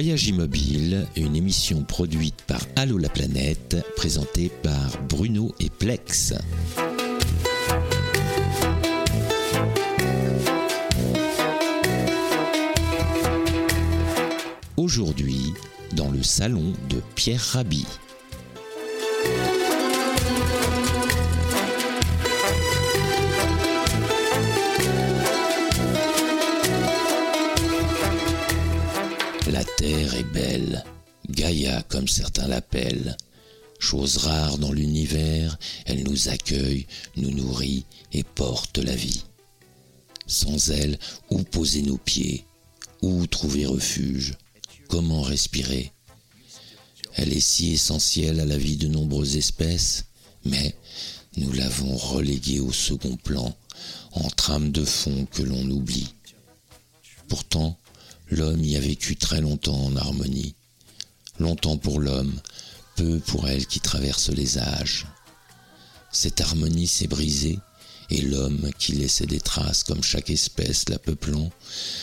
Voyage Immobile, une émission produite par Allo la planète, présentée par Bruno et Plex. Aujourd'hui, dans le salon de Pierre Rabhi. La terre est belle, Gaïa comme certains l'appellent. Chose rare dans l'univers, elle nous accueille, nous nourrit et porte la vie. Sans elle, où poser nos pieds? Où trouver refuge? Comment respirer Elle est si essentielle à la vie de nombreuses espèces, mais nous l'avons reléguée au second plan, en trame de fond que l'on oublie. Pourtant, l'homme y a vécu très longtemps en harmonie. Longtemps pour l'homme, peu pour elle qui traverse les âges. Cette harmonie s'est brisée, et l'homme qui laissait des traces comme chaque espèce la peuplant,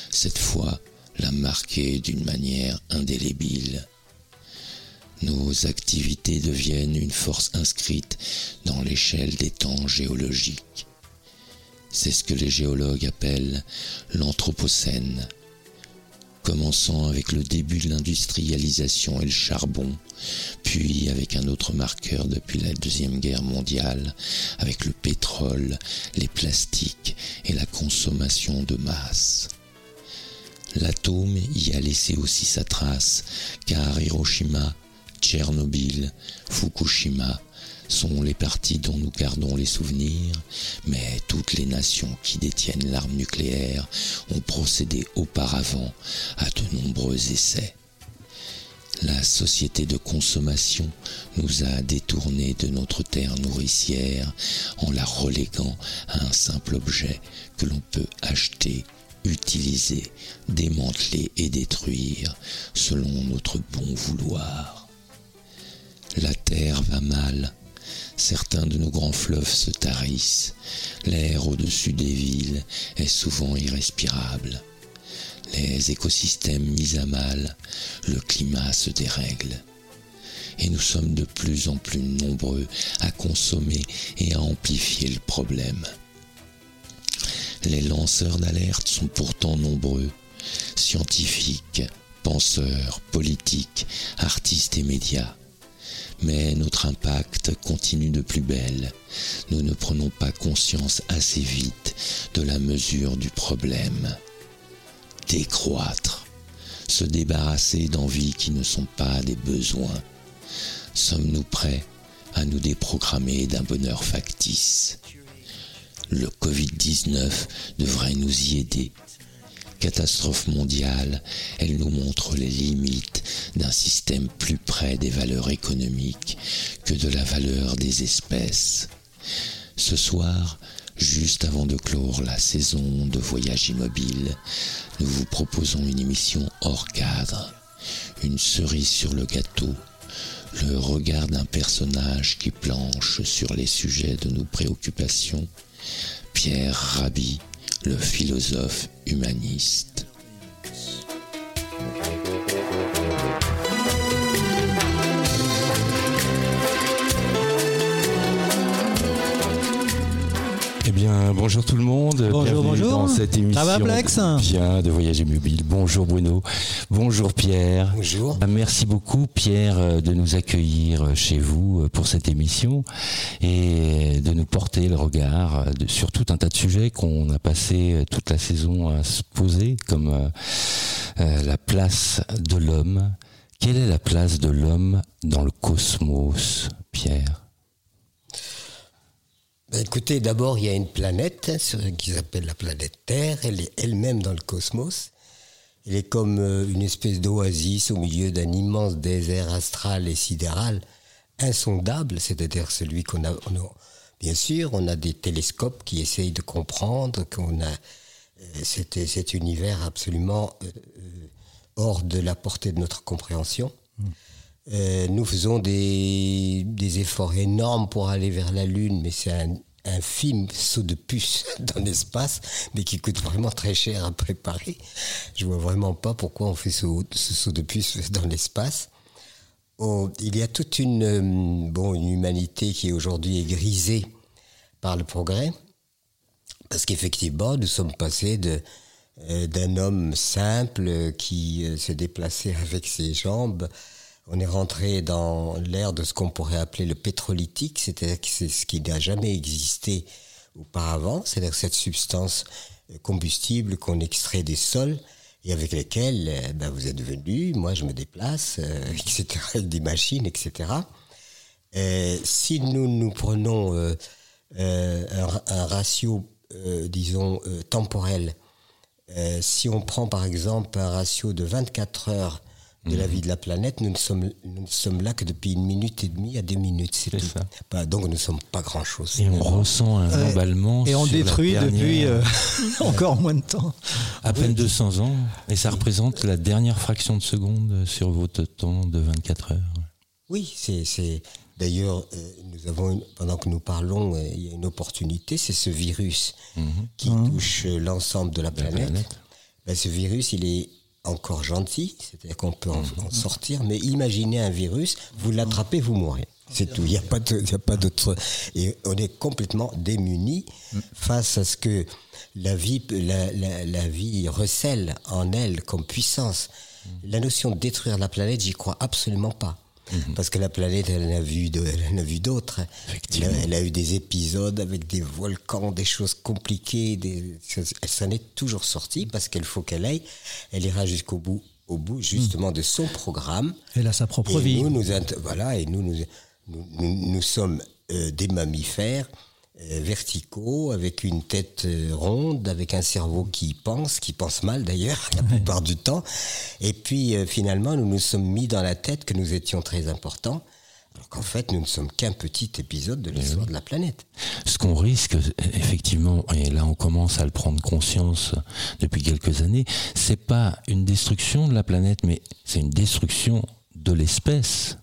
cette fois l'a marquée d'une manière indélébile. Nos activités deviennent une force inscrite dans l'échelle des temps géologiques. C'est ce que les géologues appellent l'Anthropocène commençant avec le début de l'industrialisation et le charbon, puis avec un autre marqueur depuis la Deuxième Guerre mondiale, avec le pétrole, les plastiques et la consommation de masse. L'atome y a laissé aussi sa trace, car Hiroshima, Tchernobyl, Fukushima sont les parties dont nous gardons les souvenirs, mais toutes les nations qui détiennent l'arme nucléaire ont procédé auparavant à de nombreux essais. La société de consommation nous a détournés de notre terre nourricière en la reléguant à un simple objet que l'on peut acheter, utiliser, démanteler et détruire selon notre bon vouloir. La terre va mal, Certains de nos grands fleuves se tarissent. L'air au-dessus des villes est souvent irrespirable. Les écosystèmes mis à mal, le climat se dérègle. Et nous sommes de plus en plus nombreux à consommer et à amplifier le problème. Les lanceurs d'alerte sont pourtant nombreux, scientifiques, penseurs, politiques, artistes et médias mais notre impact continue de plus belle. Nous ne prenons pas conscience assez vite de la mesure du problème. Décroître, se débarrasser d'envies qui ne sont pas des besoins. Sommes-nous prêts à nous déprogrammer d'un bonheur factice? Le Covid-19 devrait nous y aider catastrophe mondiale, elle nous montre les limites d'un système plus près des valeurs économiques que de la valeur des espèces. Ce soir, juste avant de clore la saison de voyage immobile, nous vous proposons une émission hors cadre, une cerise sur le gâteau, le regard d'un personnage qui planche sur les sujets de nos préoccupations, Pierre Rabhi, le philosophe humaniste. Bien, bonjour tout le monde. Bonjour, Bienvenue bonjour. dans cette émission. Ça va, Plex Bien, de Voyager Mobile. Bonjour Bruno. Bonjour Pierre. Bonjour. Ah, Merci beaucoup Pierre euh, de nous accueillir euh, chez vous euh, pour cette émission et de nous porter le regard sur tout un tas de sujets qu'on a passé toute la saison à se poser, comme la place de l'homme. Quelle est la place de l'homme dans le cosmos, Pierre? Ben, écoutez, d'abord, il y a une planète hein, qui s'appelle la planète Terre. Elle est elle-même dans le cosmos. Elle est comme euh, une espèce d'oasis au milieu d'un immense désert astral et sidéral insondable, c'est-à-dire celui qu'on a, Bien sûr, on a des télescopes qui essayent de comprendre qu'on a euh, cet, univers absolument euh, hors de la portée de notre compréhension. Euh, nous faisons des, efforts énormes pour aller vers la Lune, mais c'est un infime saut de puce dans l'espace, mais qui coûte vraiment très cher à préparer. Je vois vraiment pas pourquoi on fait ce, ce saut de puce dans l'espace. Oh, il y a toute une, euh, bon, une humanité qui aujourd'hui est grisée par le progrès, parce qu'effectivement, nous sommes passés de, euh, d'un homme simple qui se déplaçait avec ses jambes on est rentré dans l'ère de ce qu'on pourrait appeler le pétrolitique, c'est-à-dire ce qui n'a jamais existé auparavant, c'est-à-dire cette substance euh, combustible qu'on extrait des sols et avec lesquels euh, ben, vous êtes venu, moi je me déplace, euh, etc., des machines, etc. si nous nous prenons un, ratio, disons, temporel, si on prend par exemple un ratio de 24 heures de la mhm. vie de la planète, nous ne sommes, nous sommes là que depuis une minute et demie à deux minutes, c'est tout. Ça. Bah, donc nous ne sommes pas grand-chose. Et on ressent un emballement. Et on détruit depuis euh, encore moins de temps. À peine 200 ans, et ça représente la dernière fraction de seconde sur votre temps de 24 heures. Oui, c'est... D'ailleurs, euh, nous avons, pendant que nous parlons, euh, il y a une opportunité, c'est ce virus mhm. qui mhm. touche l'ensemble de la, planète. Ben, ce virus, il est encore gentil, c'est-à-dire qu'on peut en, sortir, mais imaginez un virus, vous l'attrapez, vous mourrez. C'est tout. Il n'y a pas d'autre. Et on est complètement démunis face à ce que la vie, la, vie recèle en elle comme puissance. La notion de détruire la planète, j'y crois absolument pas. Mhm. Parce que la planète, elle en a vu, elle a vu d'autres. Elle, a eu des épisodes avec des volcans, des choses compliquées. Des, elle s'en est toujours sortie parce qu'il faut qu'elle aille. Elle ira jusqu'au bout, au bout justement de son programme. Elle a sa propre vie. Nous, nous, voilà, et nous, nous, nous, sommes euh, des mammifères verticaux, avec une tête euh, ronde, avec un cerveau qui pense, qui pense mal d'ailleurs, la plupart du temps. Et puis euh, finalement, nous nous sommes mis dans la tête que nous étions très importants. Alors qu'en fait, nous ne sommes qu'un petit épisode de l'histoire de la planète. Ce qu'on risque, effectivement, et là on commence à le prendre conscience depuis quelques années, c'est pas une destruction de la planète, mais c'est une destruction de l'espèce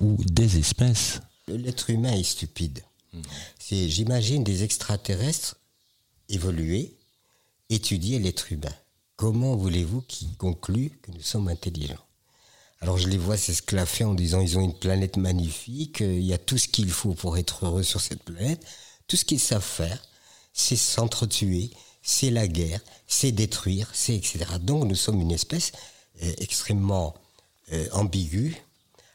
ou des espèces. L'être humain est stupide. C'est, j'imagine, des extraterrestres évoluer, étudier l'être humain. Comment voulez-vous qu'ils concluent que nous sommes intelligents? Alors je les vois s'esclaffer en disant ils ont une planète magnifique, il y a tout ce qu'il faut pour être heureux sur cette planète. Tout ce qu'ils savent faire, c'est s'entretuer, c'est la guerre, c'est détruire, c'est etc. Donc nous sommes une espèce euh, extrêmement euh, ambiguë.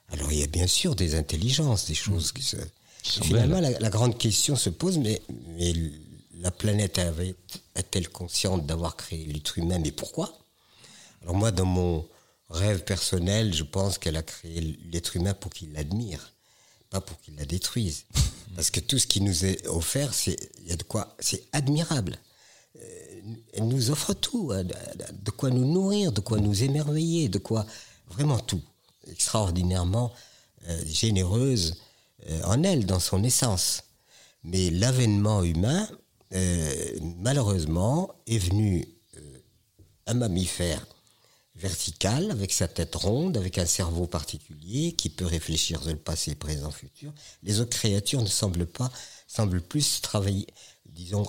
Alors il y a bien sûr des intelligences, des choses qui se Finalement, la, grande question se pose, mais, mais la planète est-elle consciente d'avoir créé l'être humain? Mais pourquoi? Alors moi, dans mon rêve personnel, je pense qu'elle a créé l'être humain pour qu'il l'admire, pas pour qu'il la détruise. Parce que tout ce qui nous est offert, c'est y a de quoi, c'est admirable. Euh, elle nous offre tout, hein, de quoi nous nourrir, de quoi nous émerveiller, de quoi vraiment tout, extraordinairement euh, généreuse euh, en elle, dans son essence. Mais l'avènement humain, euh, malheureusement, est venu euh, un mammifère vertical, avec sa tête ronde, avec un cerveau particulier, qui peut réfléchir sur le passé, présent, futur. Les autres créatures ne semblent pas, semblent plus travailler, disons,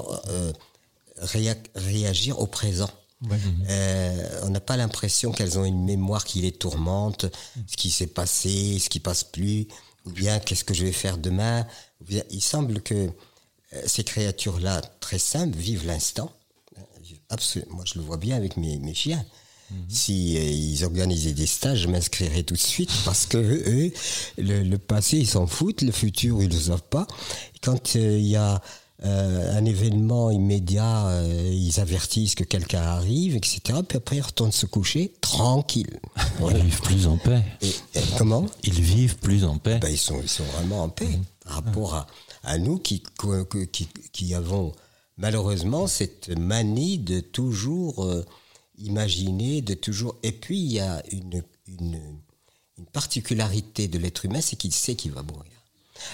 réagir au présent. on n'a pas l'impression qu'elles ont une mémoire qui les tourmente, ce qui s'est passé, ce qui passe plus ou bien qu'est-ce que je vais faire demain. Il semble que euh, ces créatures-là, très simples, vivent l'instant. Moi, je le vois bien avec mes, mes chiens. Mhm. Si euh, ils organisaient des stages, je m'inscrirais tout de suite parce que eux, le, passé, ils s'en foutent, le futur, ils ne le savent pas. quand euh, il y a euh, un événement immédiat, euh, ils avertissent que quelqu'un arrive, etc. Puis après, ils retournent se coucher tranquille. Ils vivent plus en paix. comment? Ils vivent plus en paix. Ben, ils, sont, ils sont vraiment en paix mmh. par rapport à, à nous qui, qui, qui, avons malheureusement cette manie de toujours euh, imaginer, de toujours... Et puis, il y a une, une, une particularité de l'être humain, c'est qu'il sait qu'il va mourir.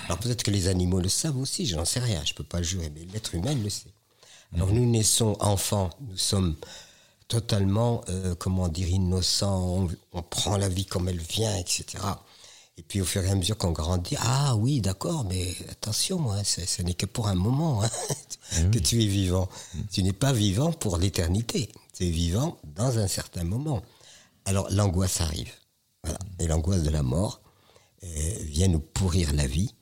Alors peut-être que les animaux le savent aussi, je n'en sais rien, je ne peux pas le jurer, mais l'être humain le sait. Alors nous naissons enfants, nous sommes totalement, comment dire, innocent, on, prend la vie comme elle vient, etc. Et puis au fur et à mesure qu'on grandit, ah oui, d'accord, mais attention, hein, ce n'est que pour un moment hein, eh que tu es vivant. Tu n'es pas vivant pour l'éternité, tu es vivant dans un certain moment. Alors l'angoisse arrive. Voilà. Et l'angoisse de la mort euh, vient nous pourrir la vie euh,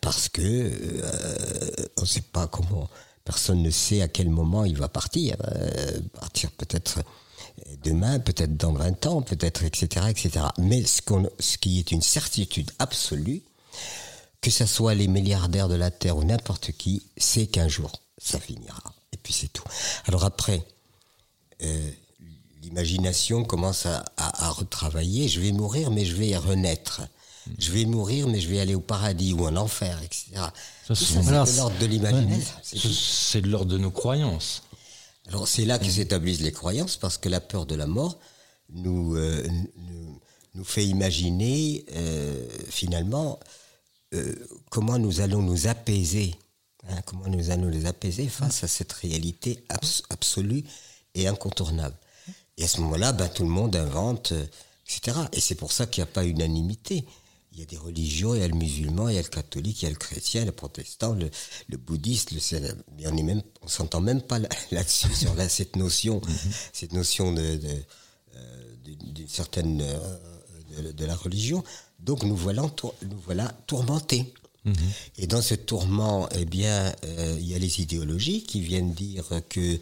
parce que euh, on ne sait pas comment, personne ne sait à quel moment il va partir. partir peut-être demain, peut-être dans 20 ans, peut-être, etc., etc. Mais ce, ce qui est une certitude absolue, que ce soit les milliardaires de la Terre ou n'importe qui, c'est qu'un jour, ça finira. Et puis c'est tout. Alors après, euh, l'imagination commence à, retravailler. Je vais mourir, mais je vais renaître. Je vais mourir, mais je vais aller au paradis ou en enfer, etc. Ça, c'est de l'ordre de l'imaginaire. C'est de l'ordre de nos croyances. Alors c'est là que s'établissent les croyances, parce que la peur de la mort nous, euh, nous, fait imaginer euh, finalement euh, comment nous allons nous apaiser, hein, comment nous allons nous apaiser face à cette réalité absolue et incontournable. Et à ce moment-là, ben, tout le monde invente, etc. Et c'est pour ça qu'il n'y a pas unanimité. Il y a des religions, il y a le musulman, il y a le catholique, il y a le chrétien, le protestant, le, le bouddhiste, le, mais on est même, on s'entend même pas là-dessus sur cette notion, mhm. cette notion de, euh, d'une certaine euh, de, la religion. Donc nous voilà, nous voilà tourmentés. Mhm. Et dans ce tourment, eh bien, euh, il y a les idéologies qui viennent dire que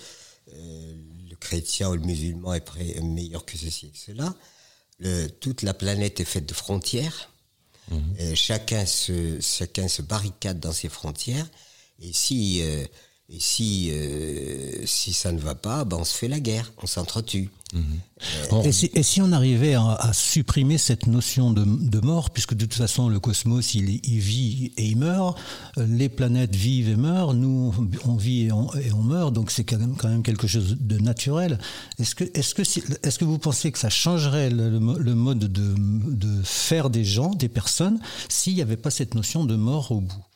le chrétien ou le musulman est meilleur que ceci et que cela. Le, toute la planète est faite de frontières. Mhm. chacun, se, chacun se barricade dans ses frontières. Et si, euh, et si, euh, si ça ne va pas, ben on se fait la guerre, on s'entretue. Euh, et, si, et, si, on arrivait à, supprimer cette notion de, de, mort, puisque de toute façon le cosmos il, il, vit et il meurt, les planètes vivent et meurent, nous on vit et on, et on meurt, donc c'est quand même, quand même quelque chose de naturel. Est-ce que, est-ce que, est-ce que vous pensez que ça changerait le, le mode de, de faire des gens, des personnes, s'il n'y avait pas cette notion de mort au bout?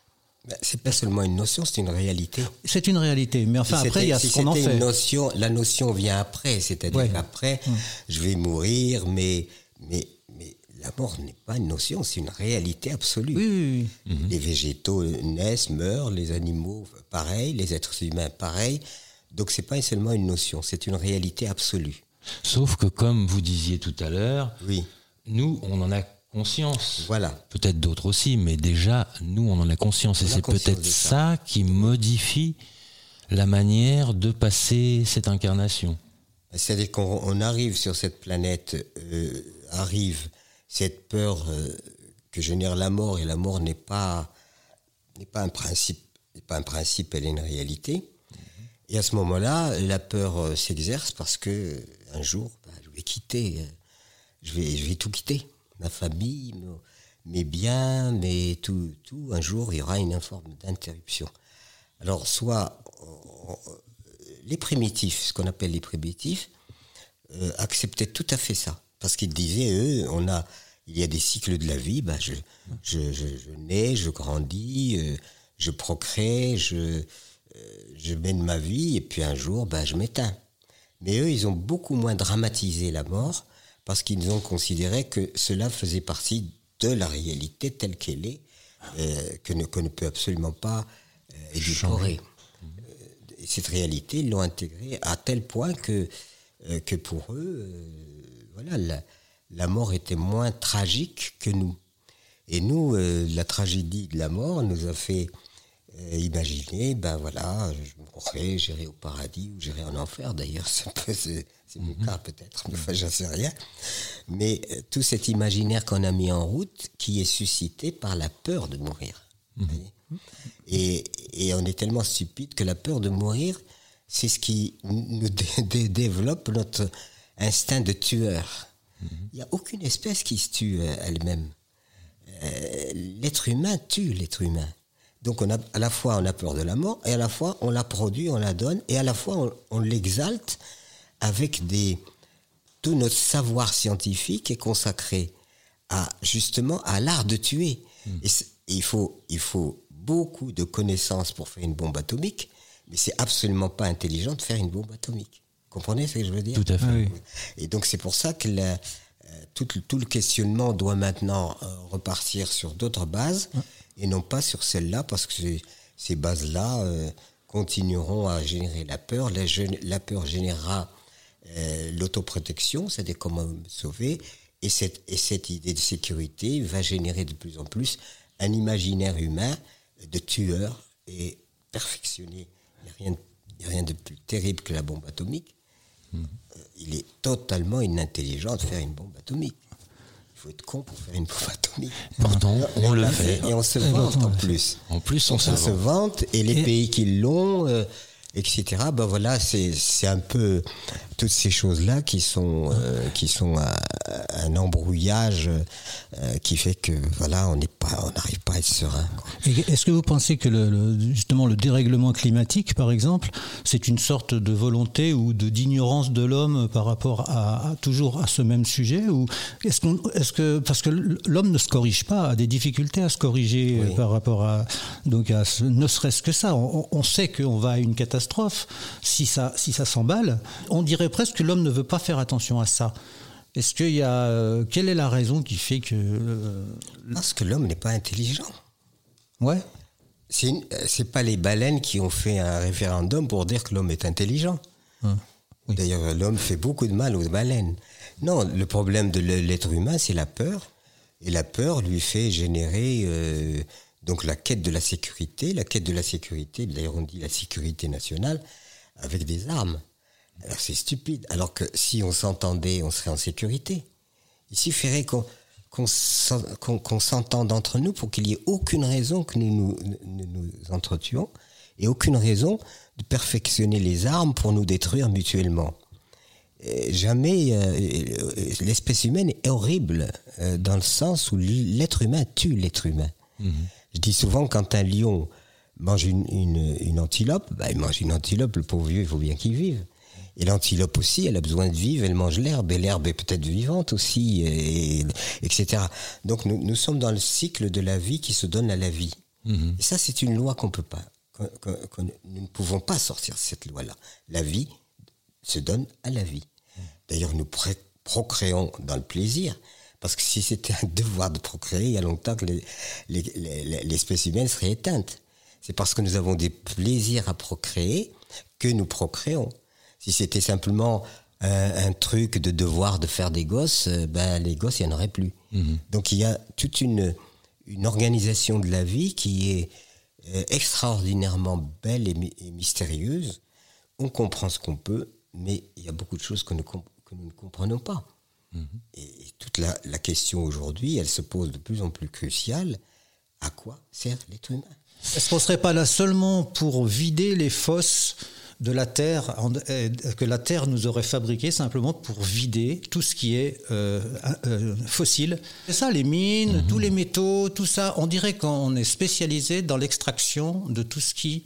Ben, c'est pas seulement une notion, c'est une réalité. C'est une réalité, mais enfin après il y a ce qu'on en fait. Une notion, la notion vient après, c'est-à-dire après, hum. je vais mourir, mais mais mais la mort n'est pas une notion, c'est une réalité absolue. Oui, oui, Les végétaux naissent, meurent, les animaux pareil, les êtres humains pareil. Donc c'est pas seulement une notion, c'est une réalité absolue. Sauf que comme vous disiez tout à l'heure, oui. nous on en a conscience. Voilà. Peut-être d'autres aussi, mais déjà, nous, on en a conscience. et c'est peut-être ça. qui modifie la manière de passer cette incarnation. C'est-à-dire qu'on arrive sur cette planète, euh, arrive cette peur euh, que génère la mort, et la mort n'est pas, n'est pas un principe, n'est pas un principe, elle est une réalité. Et à ce moment-là, la peur euh, s'exerce parce que un jour, bah, je vais quitter, je vais, je vais tout quitter ma famille, mes, biens, mais tout, tout, un jour, il y aura une forme d'interruption. Alors, soit les primitifs, ce qu'on appelle les primitifs, euh, acceptaient tout à fait ça. Parce qu'ils disaient, eux, on a, il y a des cycles de la vie, bah, je, je, je, je nais, je grandis, euh, je procrée, je, euh, je mène ma vie, et puis un jour, bah, je m'éteins. Mais eux, ils ont beaucoup moins dramatisé la mort, parce qu'ils ont considéré que cela faisait partie de la réalité telle qu'elle est, euh, que ne, ne peut absolument pas euh, édulcorer. Euh, et cette réalité, ils l'ont intégrée à tel point que, euh, que pour eux, voilà, la, la, mort était moins tragique que nous. Et nous, la tragédie de la mort nous a fait imaginer, ben voilà, je mourrai, j'irai au paradis ou j'irai en enfer. D'ailleurs, c'est mon cas peut-être, enfin j'en sais rien. Mais euh, tout cet imaginaire qu'on a mis en route qui est suscité par la peur de mourir. Et, et, on est tellement stupide que la peur de mourir, c'est ce qui nous développe notre instinct de tueur. Il n'y a aucune espèce qui se tue euh, elle-même. Euh, l'être humain tue l'être humain. Donc on a, à la fois on a peur de la mort et à la fois on la produit, on la donne et à la fois on, on l'exalte avec des tout notre savoir scientifique est consacré à justement à l'art de tuer. Hmm. Et, il faut il faut beaucoup de connaissances pour faire une bombe atomique, mais c'est absolument pas intelligent de faire une bombe atomique. comprenez ce que je veux dire? Tout à fait. Et donc c'est pour ça que la, tout, tout, le questionnement doit maintenant repartir sur d'autres bases et non pas sur celle-là, parce que ces bases-là continueront à générer la peur. La, la peur générera euh, l'autoprotection, c'est-à-dire comment me sauver. Et cette, et cette idée de sécurité va générer de plus en plus un imaginaire humain de tueur et perfectionné. Il n'y a, rien, a rien de plus terrible que la bombe atomique. Mmh. Euh, il est totalement inintelligent de faire une bombe atomique faut être con pour faire une bombe atomique. Pourtant, on le fait. Et on se vante en plus. En plus, on, se, vante. Et les pays qui l'ont, euh, etc. Ben voilà, c'est un peu toutes ces choses-là qui sont euh, qui sont un, embrouillage euh, qui fait que voilà, on n'est pas, on n'arrive pas à être serein. Est-ce que vous pensez que le, justement le dérèglement climatique, par exemple, c'est une sorte de volonté ou de d'ignorance de l'homme par rapport à, toujours à ce même sujet ou est-ce qu'on est-ce que parce que l'homme ne se corrige pas, a des difficultés à se corriger par rapport à donc à ne serait-ce que ça, on, on sait qu'on va à une catastrophe. Si ça, si ça s'emballe, on dirait presque que l'homme ne veut pas faire attention à ça. Est-ce qu'il y a, euh, quelle est la raison qui fait que euh, Parce que l'homme n'est pas intelligent. Ouais. C'est pas les baleines qui ont fait un référendum pour dire que l'homme est intelligent. Hum. D'ailleurs, l'homme fait beaucoup de mal aux baleines. Non, le problème de l'être humain, c'est la peur. Et la peur lui fait générer euh, donc la quête de la sécurité, la quête de la sécurité, d'ailleurs on dit la sécurité nationale, avec des armes. Alors c'est stupide. Alors que si on s'entendait, on serait en sécurité. Il suffirait qu'on qu'on s'entende entre nous pour qu'il n'y ait aucune raison que nous nous, nous entretuons et aucune raison de perfectionner les armes pour nous détruire mutuellement. jamais euh, l'espèce humaine est horrible euh, dans le sens où l'être humain tue l'être humain. Mhm. Je dis souvent, quand un lion mange une, une, antilope, bah, il mange une antilope, le pauvre vieux, il faut bien qu'il vive. Et l'antilope aussi, elle a besoin de vivre, elle mange l'herbe, et l'herbe est peut-être vivante aussi, et, etc. Donc nous, nous, sommes dans le cycle de la vie qui se donne à la vie. Mhm. Et ça, c'est une loi qu'on peut pas, nous ne pouvons pas sortir de cette loi-là. La vie se donne à la vie. D'ailleurs, nous procréons dans le plaisir, parce que si c'était un devoir de procréer, il y a longtemps que l'espèce humaine serait éteinte. C'est parce que nous avons des plaisirs à procréer que nous procréons. Si c'était simplement un, truc de devoir de faire des gosses, euh, ben les gosses, il n'y en aurait plus. Mhm. Donc il y a toute une, une organisation de la vie qui est euh, extraordinairement belle et, mystérieuse. On comprend ce qu'on peut, mais il y a beaucoup de choses que nous, que nous ne comprenons pas. Et, toute la, question aujourd'hui, elle se pose de plus en plus cruciale. À quoi sert l'être humain? Est-ce qu'on ne serait pas là seulement pour vider les fosses de la Terre, euh, que la Terre nous aurait fabriqué simplement pour vider tout ce qui est euh, euh, fossile. C'est ça, les mines, mhm. tous les métaux, tout ça. On dirait qu'on est spécialisé dans l'extraction de tout ce, qui,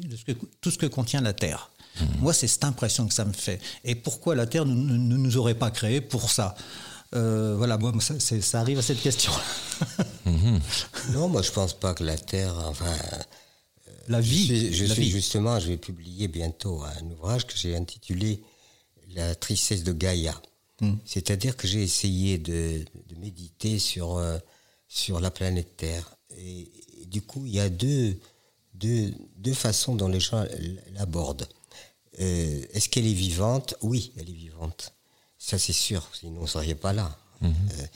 tout ce que contient la Terre. Mhm. Moi, c'est cette impression que ça me fait. Et pourquoi la Terre ne nous aurait pas créé pour ça? Euh, voilà, moi, ça, ça, arrive à cette question. Mhm. Non, moi, je pense pas que la Terre, enfin. Euh, la vie. Je, suis, justement, je vais publier bientôt un ouvrage que j'ai intitulé La tristesse de Gaïa. Hmm. C'est-à-dire que j'ai essayé de, méditer sur, euh, sur la planète Terre. Et, du coup, il y a deux, deux, deux façons dont les gens l'abordent. Est-ce qu'elle est vivante? Oui, elle est vivante. Ça, c'est sûr, sinon on ne serait pas là. Mhm. Euh,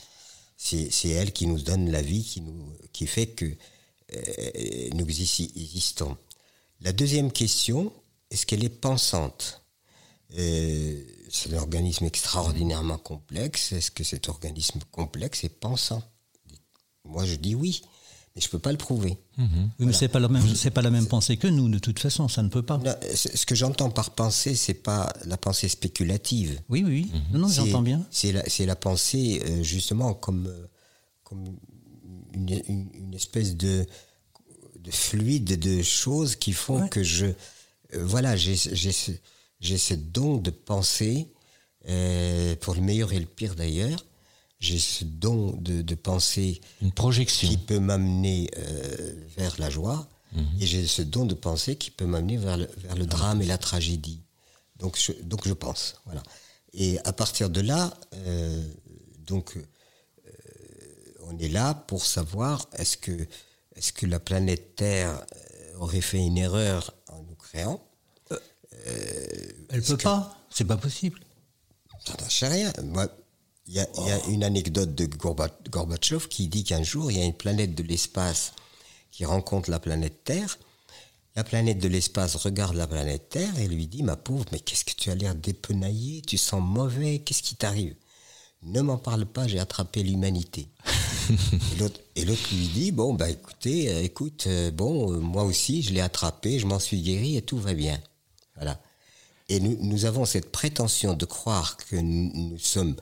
c'est elle qui nous donne la vie, qui, nous, qui fait que euh, nous existons. La deuxième question, est-ce qu'elle est pensante? Euh, C'est un organisme extraordinairement complexe. Est-ce que cet organisme complexe est pensant? Moi, je dis oui mais je peux pas le prouver. Mais c'est pas la même, c'est pas la même pensée que nous, de toute façon, ça ne peut pas. ce que j'entends par pensée, c'est pas la pensée spéculative. Oui, oui, oui. Non, j'entends bien. C'est la, c'est la pensée euh, justement comme, comme une, une, espèce de, de fluide de choses qui font que je, euh, voilà, j'ai, ce, ce don de penser, pour le meilleur et le pire d'ailleurs, j'ai ce don de, de, penser une projection qui peut m'amener euh, vers la joie mhm. et j'ai ce don de penser qui peut m'amener vers le, vers le drame et la tragédie Donc je, donc je pense. Voilà. Et à partir de là, euh, donc euh, on est là pour savoir est-ce que est-ce que la planète Terre euh, aurait fait une erreur en nous créant Elle peut pas. C'est pas possible. J'en sais rien. Il y, a, y a une anecdote de Gorbatchev qui dit qu'un jour, il y a une planète de l'espace qui rencontre la planète Terre. La planète de l'espace regarde la planète Terre et lui dit, ma pauvre, mais qu'est-ce que tu as l'air dépenaillé, tu sens mauvais, qu'est-ce qui t'arrive? Ne m'en parle pas, j'ai attrapé l'humanité. et l'autre lui dit, bon, bah écoutez, euh, écoute, euh, bon, euh, moi aussi, je l'ai attrapé, je m'en suis guéri et tout va bien. Voilà. Et nous, nous avons cette prétention de croire que nous, nous sommes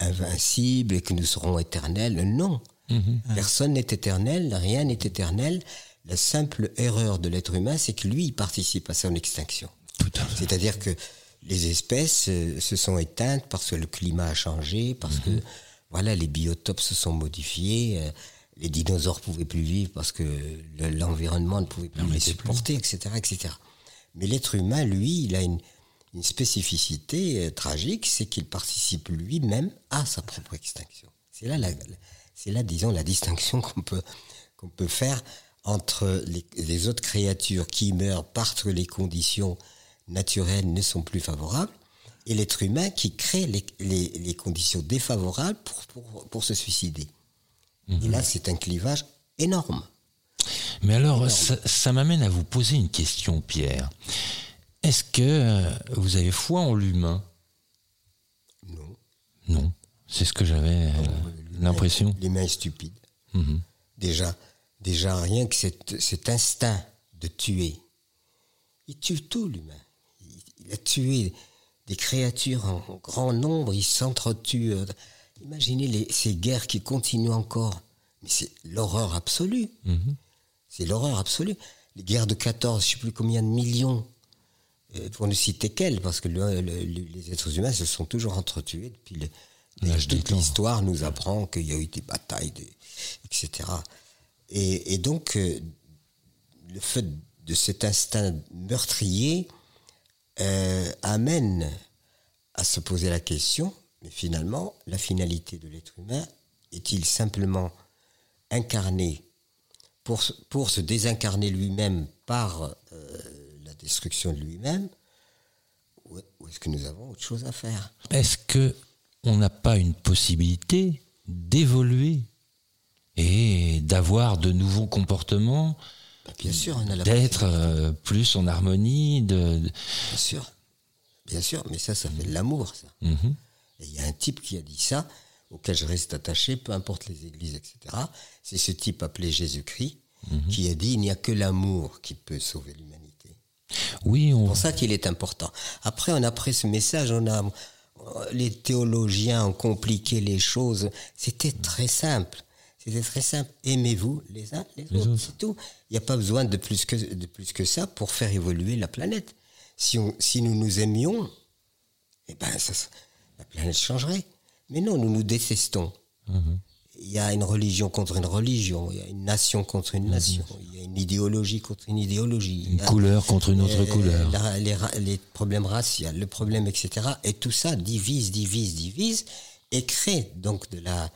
invincibles et que nous serons éternels. Non. Mhm. Personne n'est éternel, rien n'est éternel. La simple erreur de l'être humain, c'est que lui, il participe à son extinction. C'est-à-dire que les espèces euh, se sont éteintes parce que le climat a changé, parce que mhm. voilà, les biotopes se sont modifiés, euh, les dinosaures pouvaient plus vivre parce que l'environnement ne pouvait plus les supporter, etc., etc. Mais l'être humain, lui, il a une, une spécificité euh, tragique, c'est qu'il participe lui-même à sa propre extinction. C'est là, c'est là, disons, la distinction qu'on peut, qu'on peut faire entre les, autres créatures qui meurent parce que les conditions naturelles ne sont plus favorables, et l'être humain qui crée les, les, conditions défavorables pour, pour, pour se suicider. Et là, c'est un clivage énorme. Mais alors, ça, ça m'amène à vous poser une question, Pierre. Est-ce que euh, vous avez foi en l'humain? Non. Non. C'est ce que j'avais euh, l'impression. L'humain est stupide. Mhm. Déjà, déjà, rien que cet, instinct de tuer. Il tue tout, l'humain. Il, a tué des créatures en, grand nombre, il s'entretue. Imaginez ces guerres qui continuent encore. Mais c'est l'horreur absolue. Mhm. C'est l'horreur absolue. Les guerres de 14, je ne sais plus combien de millions euh, pour ne citer qu'elle, parce que les êtres humains se sont toujours entretués depuis le, toute l'histoire nous apprend qu'il y a eu des batailles, etc. Et, donc, euh, le fait de cet instinct meurtrier euh, amène à se poser la question, mais finalement, la finalité de l'être humain est-il simplement incarné pour, pour se désincarner lui-même par destruction de lui-même, ou est-ce que nous avons autre chose à faire? Est-ce que on n'a pas une possibilité d'évoluer et d'avoir de nouveaux comportements Bien sûr, d'être euh, plus en harmonie. De, Bien sûr, bien sûr, mais ça, ça fait de l'amour, ça. Mhm. il y a un type qui a dit ça, auquel je reste attaché, peu importe les églises, etc. C'est ce type appelé Jésus-Christ, mhm. qui a dit il n'y a que l'amour qui peut sauver l'humanité. Oui, C'est pour ça qu'il est important. Après, on a pris ce message, on a les théologiens ont compliqué les choses. C'était très simple. C'était très simple. Aimez-vous les uns les, autres, c'est tout. Il n'y a pas besoin de plus que de plus que ça pour faire évoluer la planète. Si on, si nous nous aimions, eh ben la planète changerait. Mais non, nous nous détestons. Mhm il y a une religion contre une religion, il y a une nation contre une nation, il y a une idéologie contre une idéologie. Une couleur contre une autre couleur. les, problèmes raciaux, le problème, etc. Et tout ça divise, divise, divise et crée donc de la,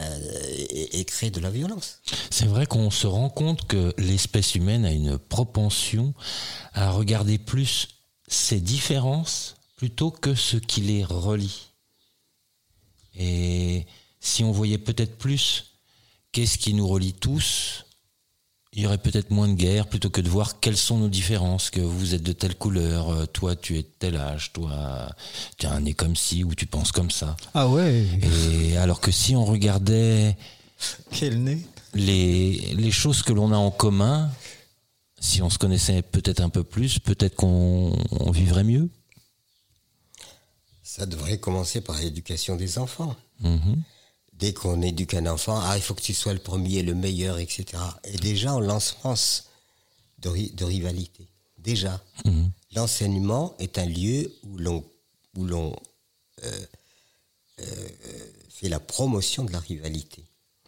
euh, et, crée de la violence. C'est vrai qu'on se rend compte que l'espèce humaine a une propension à regarder plus ses différences plutôt que ce qui les relie. Et si on voyait peut-être plus qu'est-ce qui nous relie tous, il y aurait peut-être moins de guerre plutôt que de voir quelles sont nos différences, que vous êtes de telle couleur, euh, toi tu es de tel âge, toi tu as un nez comme ci ou tu penses comme ça. Ah ouais. Et alors que si on regardait quel nez les, les choses que l'on a en commun, si on se connaissait peut-être un peu plus, peut-être qu'on vivrait mieux. Ça devrait commencer par l'éducation des enfants. Mm-hmm dès qu'on éduque un enfant, ah, il faut que tu sois le premier, le meilleur, etc. Et déjà, on lance France de, rivalité. Déjà. Mhm. L'enseignement est un lieu où l'on, où l'on euh, euh, fait la promotion de la rivalité.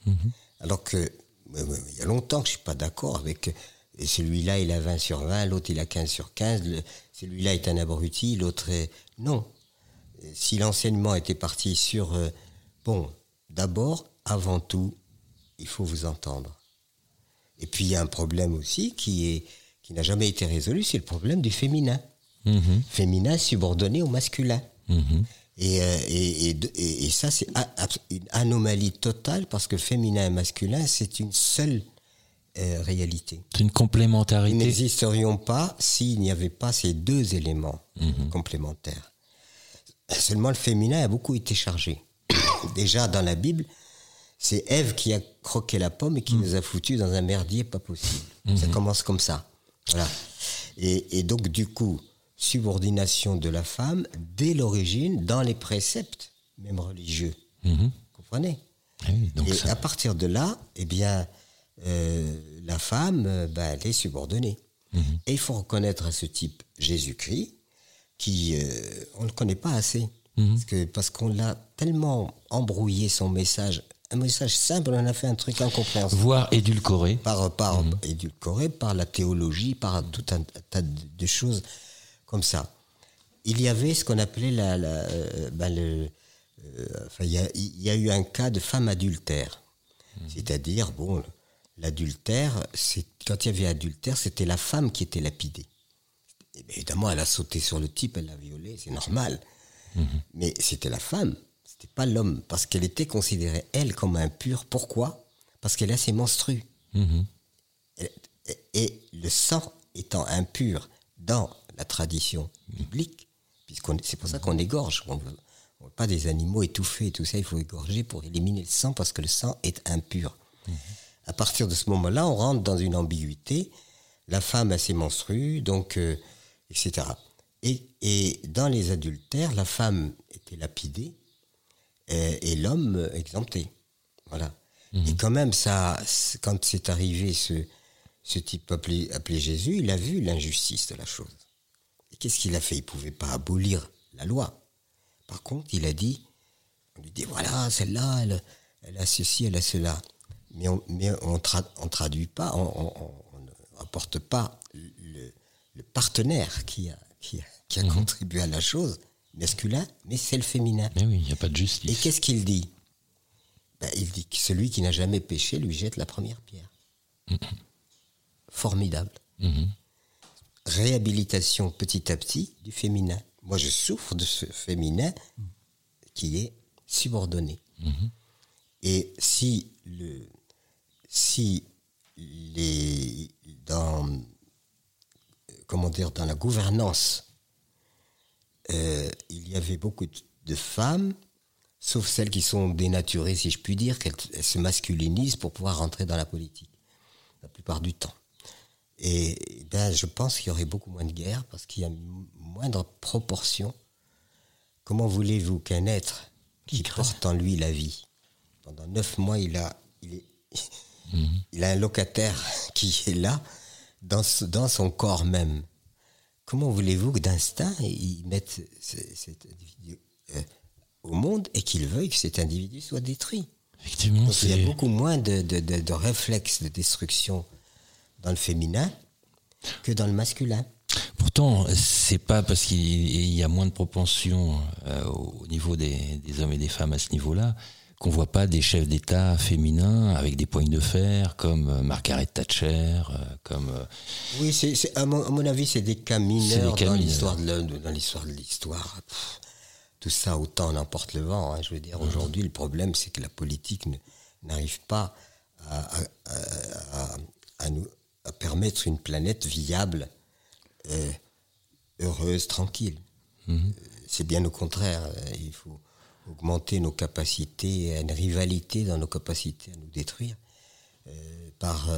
Mhm. Alors que, il y a longtemps que je ne suis pas d'accord avec et celui-là il a 20 sur 20, l'autre il a 15 sur 15, celui-là est un abruti, l'autre est... Non. Si l'enseignement était parti sur, euh, bon, d'abord, avant tout, il faut vous entendre. Et puis il y a un problème aussi qui est qui n'a jamais été résolu, c'est le problème du féminin. Mhm. Féminin subordonné au masculin. Mhm. Euh, et, et, et, ça, c'est une anomalie totale parce que féminin et masculin, c'est une seule euh, réalité. C'est une complémentarité. Nous n'existerions pas s'il n'y avait pas ces deux éléments mhm. complémentaires. Seulement, le féminin a beaucoup été chargé. Déjà, dans la Bible, c'est Ève qui a croqué la pomme et qui nous a foutu dans un merdier pas possible. Ça commence comme ça. Voilà. Et, et donc, du coup, subordination de la femme dès l'origine dans les préceptes, même religieux. Mhm. Vous comprenez? Ah Et à partir de là, eh bien, euh, la femme, euh, ben, elle est subordonnée. Mhm. Et il faut reconnaître à ce type Jésus-Christ, qui, euh, on ne le connaît pas assez. Mhm. Parce qu'on l'a tellement embrouillé son message un message simple, on a fait un truc incompréhensible. Voire édulcoré. Par, par édulcoré, par la théologie, par tout un tas de choses comme ça. Il y avait ce qu'on appelait la, euh, ben le, euh, enfin, il, y a, eu un cas de femme adultère. Mhm. C'est-à-dire, bon, l'adultère, c'est, quand il y avait adultère, c'était la femme qui était lapidée. évidemment, elle a sauté sur le type, elle l'a violé, c'est normal. Mhm. Mais c'était la femme, c'était pas l'homme, parce qu'elle était considérée, elle, comme impure. Pourquoi? Parce qu'elle a ses menstrues. Et le sang étant impur dans la tradition biblique, puisqu'on c'est pour ça qu'on égorge. On veut, veut pas des animaux étouffés et tout ça, il faut égorger pour éliminer le sang parce que le sang est impur. À partir de ce moment-là, on rentre dans une ambiguïté. La femme a ses menstrues, donc, euh, etc. Et, et, dans les adultères, la femme était lapidée et, et l'homme exempté. Voilà. Et quand même, ça, quand c'est arrivé ce, ce type appelé, appelé Jésus, il a vu l'injustice de la chose qu'est-ce qu'il a fait? Il ne pouvait pas abolir la loi. Par contre, il a dit, on lui dit, voilà, celle-là, elle, a ceci, elle a cela. Mais on ne on traduit pas, on n'apporte pas le, partenaire qui a, qui a, mhm. contribué à la chose, masculin, mais c'est le féminin. Mais oui, il n'y a pas de justice. Et qu'est-ce qu'il dit? Ben, Il dit que celui qui n'a jamais péché lui jette la première pierre. Mhm. Formidable. Mhm réhabilitation petit à petit du féminin. Moi, je souffre de ce féminin qui est subordonné. Mhm. Et si le, si les, dans, comment dire, dans la gouvernance, euh, il y avait beaucoup de femmes, sauf celles qui sont dénaturées, si je puis dire, qu'elles se masculinisent pour pouvoir rentrer dans la politique, la plupart du temps. Et ben, je pense qu'il y aurait beaucoup moins de guerres parce qu'il y a moindre proportion. Comment voulez-vous qu'un être qui porte en lui la vie, pendant neuf mois, il a, il, mhm. il a un locataire qui est là, dans, dans son corps même. Comment voulez-vous que d'instinct, il mette cet individu euh, au monde et qu'il veuille que cet individu soit détruit? Effectivement, il y a beaucoup moins de, de, de, de réflexes de destruction dans le féminin que dans le masculin. Pourtant, c'est pas parce qu'il y a moins de propension euh, au niveau des, hommes et des femmes à ce niveau-là qu'on voit pas des chefs d'État féminins avec des poignes de fer comme euh, Margaret Thatcher, euh, comme. Oui, c'est, à, mon, avis, c'est des cas mineurs dans l'histoire de dans l'histoire de l'histoire. Tout ça, autant n'emporte le vent. Hein, je veux dire, aujourd'hui, le problème, c'est que la politique n'arrive pas à, à, nous, permettre une planète viable, euh, heureuse, tranquille. Euh, c'est bien au contraire. Euh, il faut augmenter nos capacités, une rivalité dans nos capacités à nous détruire par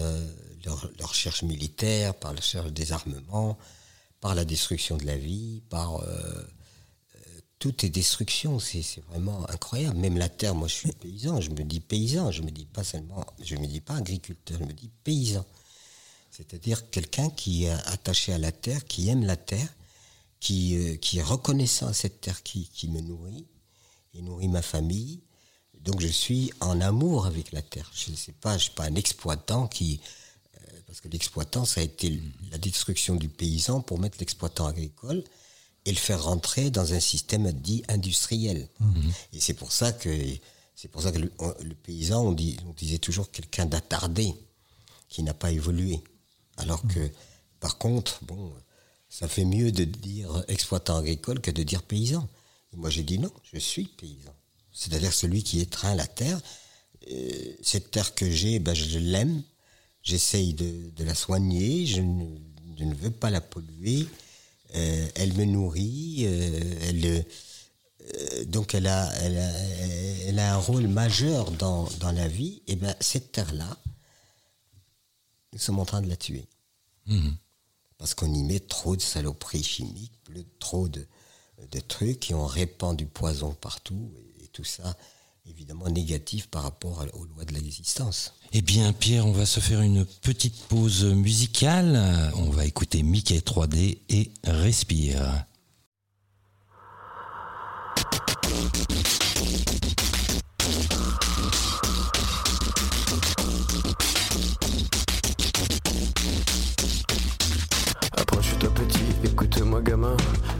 leur, recherche militaire, par la recherche des armements, par la destruction de la vie, par tout est destruction, c'est vraiment incroyable. Même la terre, moi je suis paysan, je me dis paysan, je me dis pas seulement, je me dis pas agriculteur, je me dis paysan. C'est-à-dire quelqu'un qui est attaché à la terre, qui aime la terre, qui, euh, qui est reconnaissant à cette terre qui, qui me nourrit et nourrit ma famille. Donc je suis en amour avec la terre. Je ne sais pas, je suis pas un exploitant qui, euh, parce que l'exploitant, ça a été la destruction du paysan pour mettre l'exploitant agricole et le faire rentrer dans un système dit industriel. Mhm. Et c'est pour ça que c'est pour ça que le, paysan, on, dit, on disait toujours quelqu'un d'attardé, qui n'a pas évolué. Alors que, par contre, bon, ça fait mieux de dire exploitant agricole que de dire paysan. Et moi, j'ai dit non, je suis paysan. C'est-à-dire celui qui étreint la terre. Euh, cette terre que j'ai, ben, je l'aime, j'essaye de, la soigner, je ne, veux pas la polluer, euh, elle me nourrit, euh, elle, donc elle a, elle, a, un rôle majeur dans, la vie, et ben cette terre-là, nous sommes en train de la tuer. Mmh. Parce qu'on y met trop de saloperies chimiques, trop de, de trucs qui on répand du poison partout et, tout ça évidemment négatif par rapport aux lois de l'existence. Eh bien Pierre, on va se faire une petite pause musicale. On va écouter Mickey 3D et Respire. Approche-toi petit, écoute-moi gamin.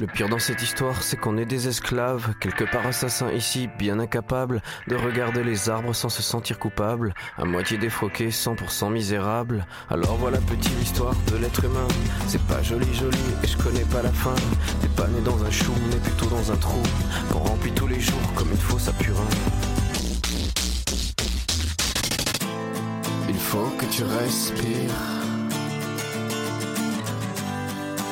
Le pire dans cette histoire, c'est qu'on est des esclaves, quelque part assassins ici, bien incapables de regarder les arbres sans se sentir coupables, à moitié défroqués, 100% misérables. Alors voilà petite histoire de l'être humain. C'est pas joli joli et je connais pas la fin. T'es pas né dans un chou, mais plutôt dans un trou, qu'on remplit tous les jours comme il faut sa purin. Il faut que tu respires.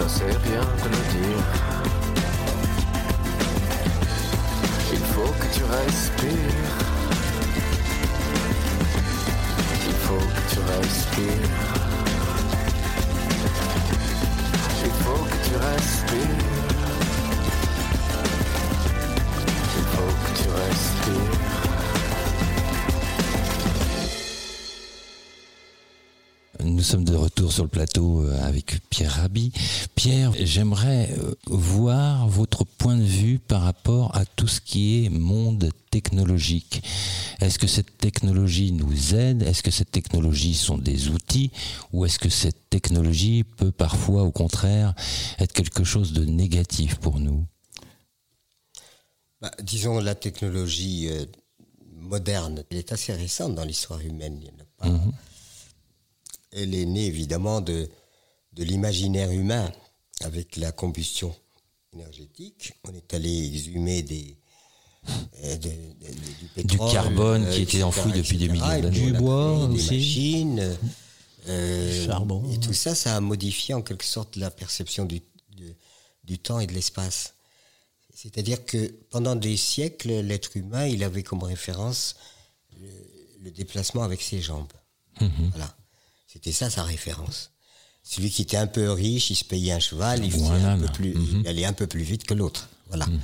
Ça c'est rien de le dire. Il faut que tu respires. Il faut que tu respires. Il faut que tu respires. Il faut que tu respires. Sommes de retour sur le plateau euh, avec Pierre Rabhi. Pierre, j'aimerais euh, voir votre point de vue par rapport à tout ce qui est monde technologique. Est-ce que cette technologie nous aide? Est-ce que cette technologie sont des outils? Ou est-ce que cette technologie peut parfois, au contraire, être quelque chose de négatif pour nous? Bah, Disons, la technologie euh, moderne, elle est assez récente dans l'histoire humaine. Mhm. Elle est née évidemment de, de l'imaginaire humain avec la combustion énergétique. On est allé exhumer des, euh, du, carbone qui euh, était enfoui depuis des millions d'années. Du bois aussi. Des machines. Euh, charbon. Et tout ça, ça a modifié en quelque sorte la perception du, du temps et de l'espace. C'est-à-dire que pendant des siècles, l'être humain, il avait comme référence le, déplacement avec ses jambes. Mhm. Voilà. C'était ça sa référence. Celui qui était un peu riche, il se payait un cheval, il, un peu plus, mhm. il allait un peu plus vite que l'autre. Voilà. Mhm.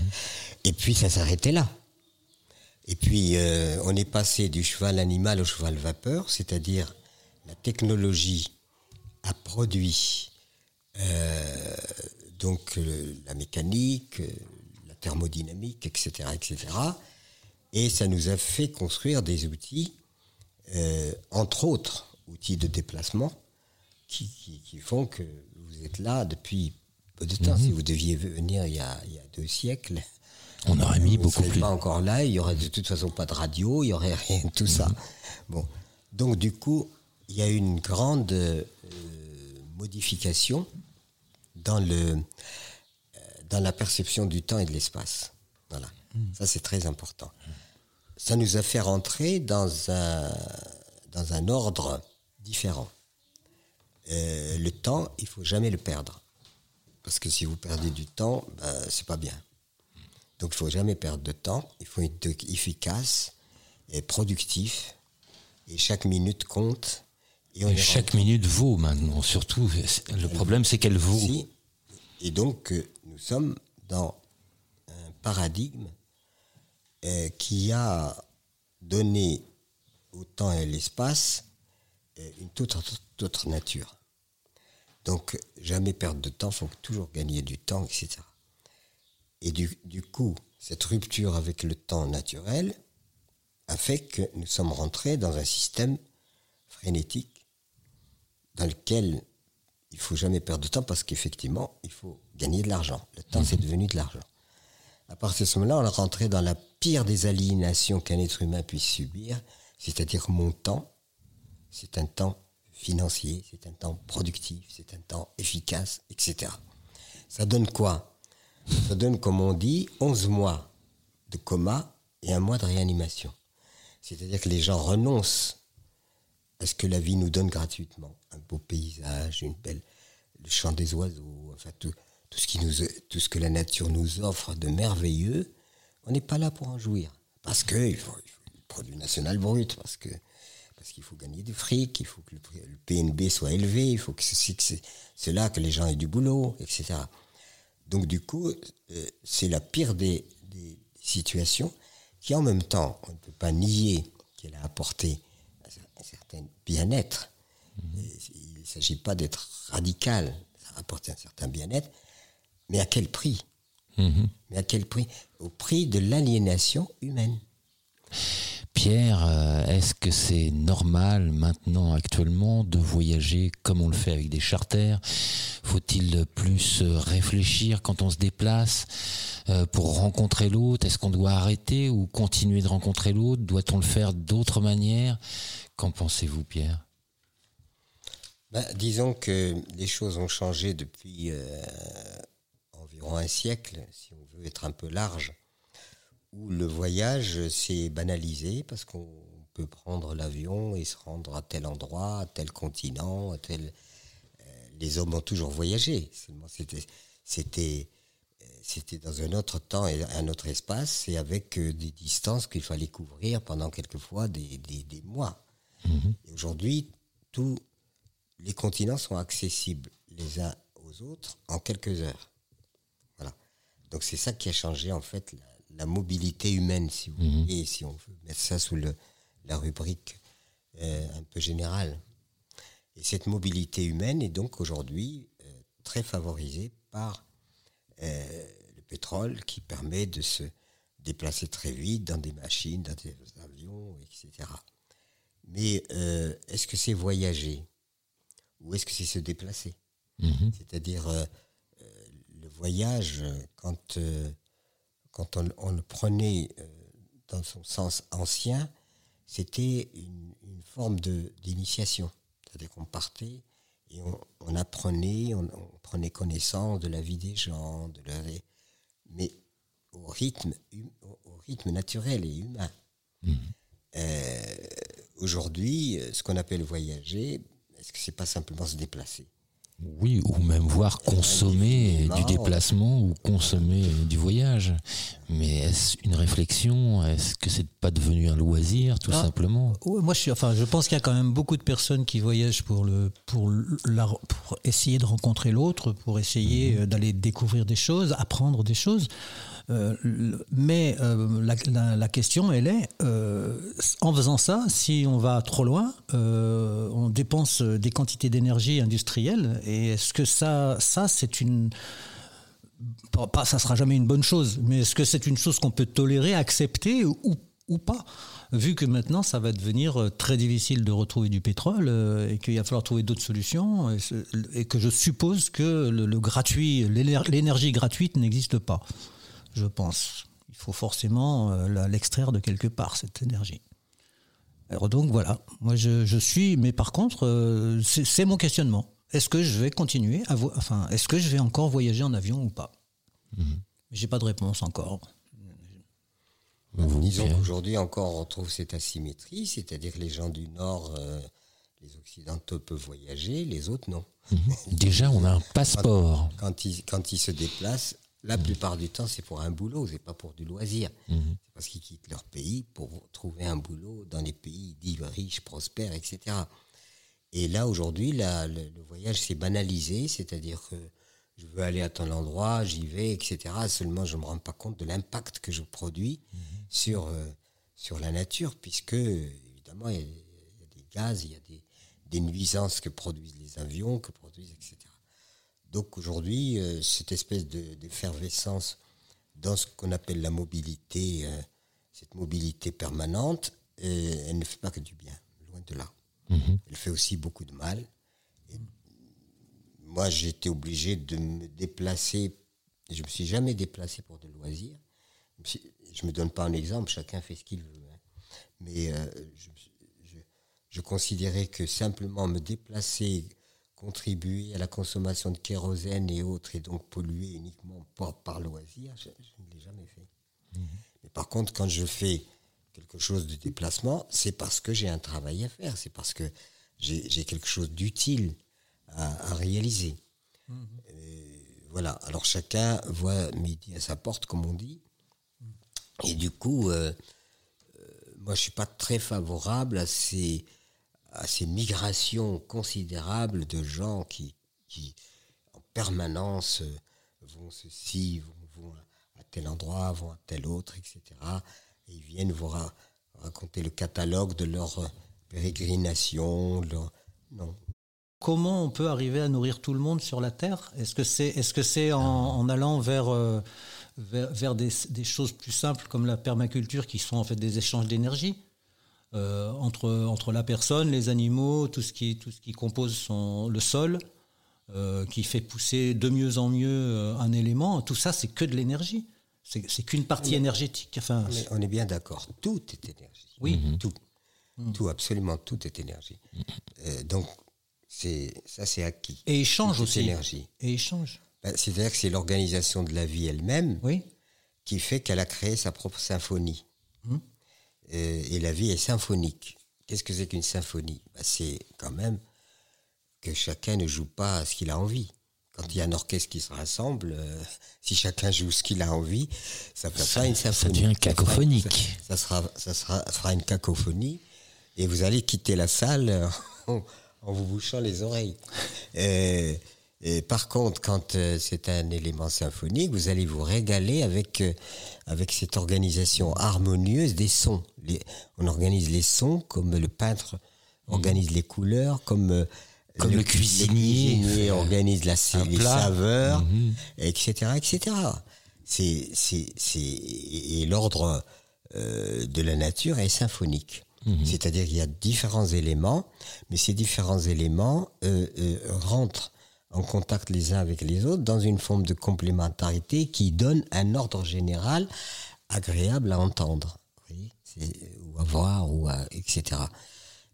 Et puis ça s'arrêtait là. Et puis euh, on est passé du cheval animal au cheval vapeur, c'est-à-dire la technologie a produit euh, donc la mécanique, la thermodynamique, etc., etc. Et ça nous a fait construire des outils, euh, entre autres outils de déplacement, qui, font que vous êtes là depuis peu de temps. Mhm. Si vous deviez venir il y a, il y a deux siècles, on aurait mis beaucoup plus. pas encore là, il y aurait de toute façon pas de radio, il y aurait rien, tout ça. Bon, donc du coup, il y a une grande euh, modification dans le euh, dans la perception du temps et de l'espace. Voilà, ça c'est très important. Ça nous a fait rentrer dans un dans un ordre différent. Euh, le temps, il faut jamais le perdre, parce que si vous perdez du temps, ben, c'est pas bien. Donc il faut jamais perdre de temps, il faut être efficace et productif, et chaque minute compte. Et, chaque minute vaut maintenant, surtout. Le problème, c'est qu'elle vaut. Et donc, euh, nous sommes dans un paradigme euh, qui a donné au temps et à l'espace une toute autre, nature. Donc, jamais perdre de temps, il faut toujours gagner du temps, etc. Et du, coup, cette rupture avec le temps naturel a fait que nous sommes rentrés dans un système frénétique dans lequel il faut jamais perdre de temps parce qu'effectivement, il faut gagner de l'argent. Le temps, c'est devenu de l'argent. À partir de ce moment-là, on est rentré dans la pire des aliénations qu'un être humain puisse subir, c'est-à-dire mon temps, c'est un temps financier, c'est un temps productif, c'est un temps efficace, etc. Ça donne quoi? Ça donne, comme on dit, 11 mois de coma et un mois de réanimation. C'est-à-dire que les gens renoncent à ce que la vie nous donne gratuitement. Un beau paysage, une belle, le chant des oiseaux, enfin tout, tout, ce qui nous, tout ce que la nature nous offre de merveilleux. On n'est pas là pour en jouir. Parce faut, il faut le produit national brut, parce que parce qu'il faut gagner du fric, il faut que le, PNB soit élevé, il faut que c'est là que les gens aient du boulot, etc. Donc du coup, euh, c'est la pire des, situations qui en même temps, on ne peut pas nier qu'elle a apporté un certain bien-être. Mhm. Il ne s'agit pas d'être radical, ça a apporté un certain bien-être, mais à quel prix? Mhm. Mais à quel prix? Au prix de l'aliénation humaine. Pierre, euh, est-ce que c'est normal maintenant, actuellement, de voyager comme on le fait avec des charters? Faut-il plus euh, réfléchir quand on se déplace euh, pour rencontrer l'autre? Est-ce qu'on doit arrêter ou continuer de rencontrer l'autre? Doit-on le faire d'autres manières? Qu'en pensez-vous, Pierre? Ben, Disons que les choses ont changé depuis environ un siècle, si on veut être un peu large où le voyage s'est banalisé parce qu'on peut prendre l'avion et se rendre à tel endroit, à tel continent, à tel. Euh, les hommes ont toujours voyagé. C'était, c'était, euh, c'était dans un autre temps et un autre espace et avec euh, des distances qu'il fallait couvrir pendant quelquefois des, des, mois. Mhm. Aujourd'hui, tous les continents sont accessibles les uns aux autres en quelques heures. Voilà. Donc c'est ça qui a changé en fait la mobilité humaine, si vous mhm. voulez, si on veut mettre ça sous le, la rubrique euh, un peu générale. Et cette mobilité humaine est donc aujourd'hui euh, très favorisée par euh, le pétrole qui permet de se déplacer très vite dans des machines, dans des avions, etc. Mais est-ce que c'est voyager ou est-ce que c'est se déplacer? Mhm. C'est-à-dire le voyage, quand, quand on, on le prenait euh, dans son sens ancien, c'était une, une forme d'initiation. C'est-à-dire qu'on partait et on, on apprenait, on, on prenait connaissance de la vie des gens, de leur, mais au rythme, hum- au, rythme naturel et humain. Euh, Aujourd'hui, ce qu'on appelle voyager, est-ce que c'est pas simplement se déplacer? Oui, ou même voir consommer définitivement. du déplacement ou consommer du voyage. Mais est-ce une réflexion? Est-ce que c'est pas devenu un loisir, tout Ah. simplement? Ouais, moi, je suis, enfin, je pense qu'il y a quand même beaucoup de personnes qui voyagent pour le, pour la, pour essayer de rencontrer l'autre, pour essayer euh, d'aller découvrir des choses, apprendre des choses. Euh, mais euh, la, question, elle est, euh, en faisant ça, si on va trop loin, on dépense des quantités d'énergie industrielle. Et est-ce que ça, ça, c'est une pas, ça sera jamais une bonne chose, mais est-ce que c'est une chose qu'on peut tolérer, accepter ou, ou pas? Vu que maintenant, ça va devenir très difficile de retrouver du pétrole et qu'il va falloir trouver d'autres solutions, et, que je suppose que le, gratuit, l'éner- l'énergie gratuite n'existe pas. Je pense. Il faut forcément euh, l'extraire de quelque part cette énergie. Alors donc voilà, moi je, je suis, mais par contre, euh, c'est mon questionnement. Est-ce que je vais continuer à vo- enfin, est-ce que je vais encore voyager en avion ou pas? J'ai pas de réponse encore. Vous, Disons Pierre qu'aujourd'hui encore on retrouve cette asymétrie, c'est-à-dire que les gens du Nord, euh, les Occidentaux peuvent voyager, les autres non. Déjà, on a un passeport. Quand ils, quand ils se déplacent, la plupart du temps c'est pour un boulot, c'est pas pour du loisir. C'est parce qu'ils quittent leur pays pour trouver un boulot dans les pays dits riches, prospères, etc. Et là aujourd'hui, le, le voyage s'est banalisé, c'est-à-dire que je veux aller à tel endroit, j'y vais, etc. Seulement je me rends pas compte de l'impact que je produis sur, euh, sur la nature, puisque évidemment il y, y a des gaz, il y a des, des nuisances que produisent les avions, que produisent, etc. Donc aujourd'hui, euh, cette espèce de- d'effervescence dans ce qu'on appelle la mobilité, euh, cette mobilité permanente, euh, elle ne fait pas que du bien, loin de là. Elle fait aussi beaucoup de mal. Et moi, été obligé de me déplacer. Je me suis jamais déplacé pour de loisirs. Je me Je me donne pas un exemple, chacun fait ce qu'il veut. hein. Mais je considérais que simplement me déplacer, contribuer à la consommation de kérosène et autres, et donc polluer uniquement par, par loisir, je, je ne l'ai jamais fait. Mais par contre, quand je fais quelque chose de déplacement, c'est parce que j'ai un travail à faire, c'est parce que j'ai quelque chose d'utile à, à réaliser. Et voilà, alors chacun voit midi à sa porte, comme on dit. Et du coup, euh, euh, moi, je suis pas très favorable à ces, à ces migrations considérables de gens qui, qui en permanence, euh, vont ceci, vont, à tel endroit, vont à tel autre, etc. Et ils viennent vous ra- raconter le catalogue de leur euh, pérégrination. Leur... Non. Comment on peut arriver à nourrir tout le monde sur la Terre? Est-ce que c'est est -ce c'est en, allant vers, euh, vers, vers des, des, choses plus simples comme la permaculture qui sont en fait des échanges d'énergie? Euh, entre, entre la personne, les animaux, tout ce qui, tout ce qui compose son, le sol, euh, qui fait pousser de mieux en mieux euh, un élément Tout ça, c'est que de l'énergie. C'est qu'une partie Mais- énergétique. Enfin, Mais on est bien d'accord, tout est énergie. Oui. Tout. Tout, absolument tout est énergie. Euh, donc, c'est ça c'est acquis. et échange aussi. énergie. Et échange. Ben, C'est-à-dire que c'est l'organisation de la vie elle-même Oui. qui fait qu'elle a créé sa propre symphonie. Euh, et la vie est symphonique. Qu'est-ce que c'est qu'une symphonie? Ben, C'est quand même que chacun ne joue pas ce qu'il a envie. Quand il y a un orchestre qui se rassemble, euh, si chacun joue ce qu'il a envie, ça fait pas une symphonie. devient Ça fera- cacophonique. Ça, sera, ça sera, ça fera une cacophonie et vous allez quitter la salle euh, en, en vous bouchant les oreilles. Euh, et par contre, quand c'est un élément symphonique, vous allez vous régaler avec avec cette organisation harmonieuse des sons. Les- on organise les sons comme le peintre organise les couleurs, comme euh, Comme le, cuisinier, organise la, les saveurs, etc., mhm. etc. C'est, c'est, c'est, et l'ordre euh, de la nature est symphonique. Mhm. C'est-à-dire qu'il y a différents éléments, mais ces différents éléments euh, euh, rentrent en contact les uns avec les autres dans une forme de complémentarité qui donne un ordre général agréable à entendre, ou à voir, ou à, etc.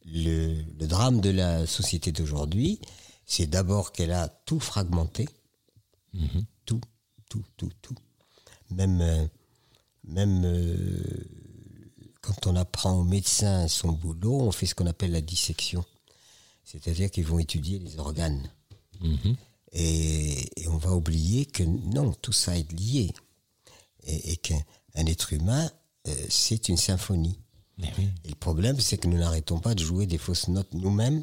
Le, le drame de la société d'aujourd'hui, c'est d'abord qu'elle a tout fragmenté, mhm. tout, tout, tout, tout. Même, euh, même euh, quand on apprend aux médecins son boulot, on fait ce qu'on appelle la dissection. C'est-à-dire qu'ils vont étudier les organes. Mhm. Et, on va oublier que non, tout ça est lié. Et, qu'un être humain, c'est une symphonie. Et le problème, c'est que nous n'arrêtons pas de jouer des fausses notes nous-mêmes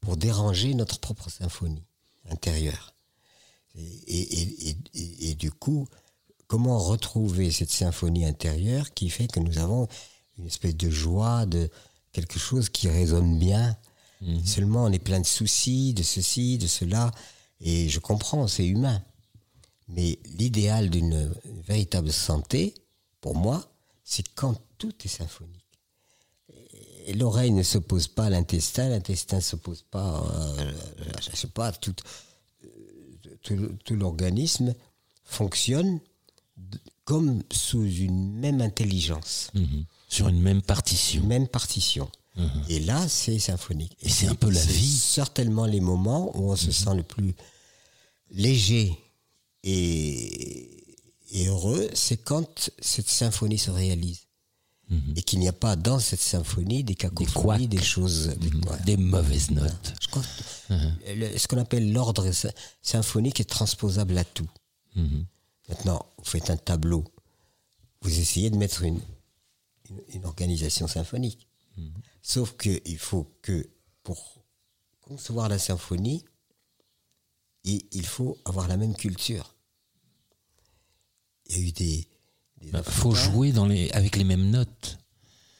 pour déranger notre propre symphonie intérieure. Et, et, du coup, comment retrouver cette symphonie intérieure qui fait que nous avons une espèce de joie, de quelque chose qui résonne bien? Mhm. Seulement, on est plein de soucis, de ceci, de cela, et je comprends, c'est humain. Mais l'idéal d'une véritable santé, pour moi, c'est quand tout est symphonique. L'oreille ne s'oppose pas à l'intestin, l'intestin ne s'oppose pas, euh, je sais pas, tout, tout l'organisme fonctionne comme sous une même intelligence. Mhm. Sur une même partition. Même partition. Mhm. Et là, c'est symphonique. Et, c'est un peu la vie. Certainement les moments où on se mhm. sent le plus léger et, heureux, c'est quand cette symphonie se réalise. Et qu'il n'y a pas dans cette symphonie des cacophonies, des, choses, des, mauvaises notes. Je crois ce qu'on appelle l'ordre symphonique est transposable à tout. Maintenant, vous faites un tableau, vous essayez de mettre une, une, organisation symphonique. Mhm. Sauf qu'il faut que, pour concevoir la symphonie, il, faut avoir la même culture. Il y a eu des... Il bah, faut jouer dans les, avec les mêmes notes.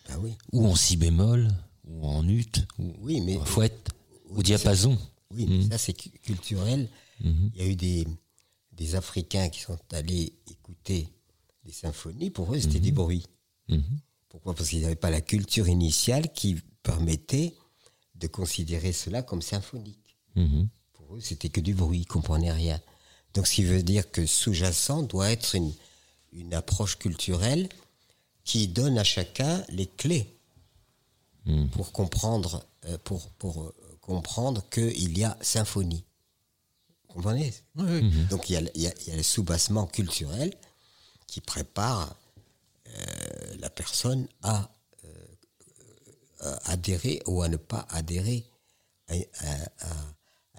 Ah oui. Ou en si bémol, ou en ut, ou oui, mais, en fouette, ou diapason. Oui, mais mhm. ça c'est culturel. Mhm. Il y a eu des, des Africains qui sont allés écouter des symphonies, pour eux, c'était mhm. bruits. Mhm. Pourquoi? Parce qu'ils n'avaient pas la culture initiale qui permettait de considérer cela comme symphonique. Pour eux, c'était que du bruit, ils ne comprenaient rien. Donc, ce qui veut dire que sous-jacent doit être une, une approche culturelle qui donne à chacun les clés pour comprendre, euh, pour, pour euh, comprendre qu'il y a symphonie comprenez? Mhm. Donc il y, a, le soubassement culturel qui prépare euh, la personne à, euh, adhérer ou à ne pas adhérer à,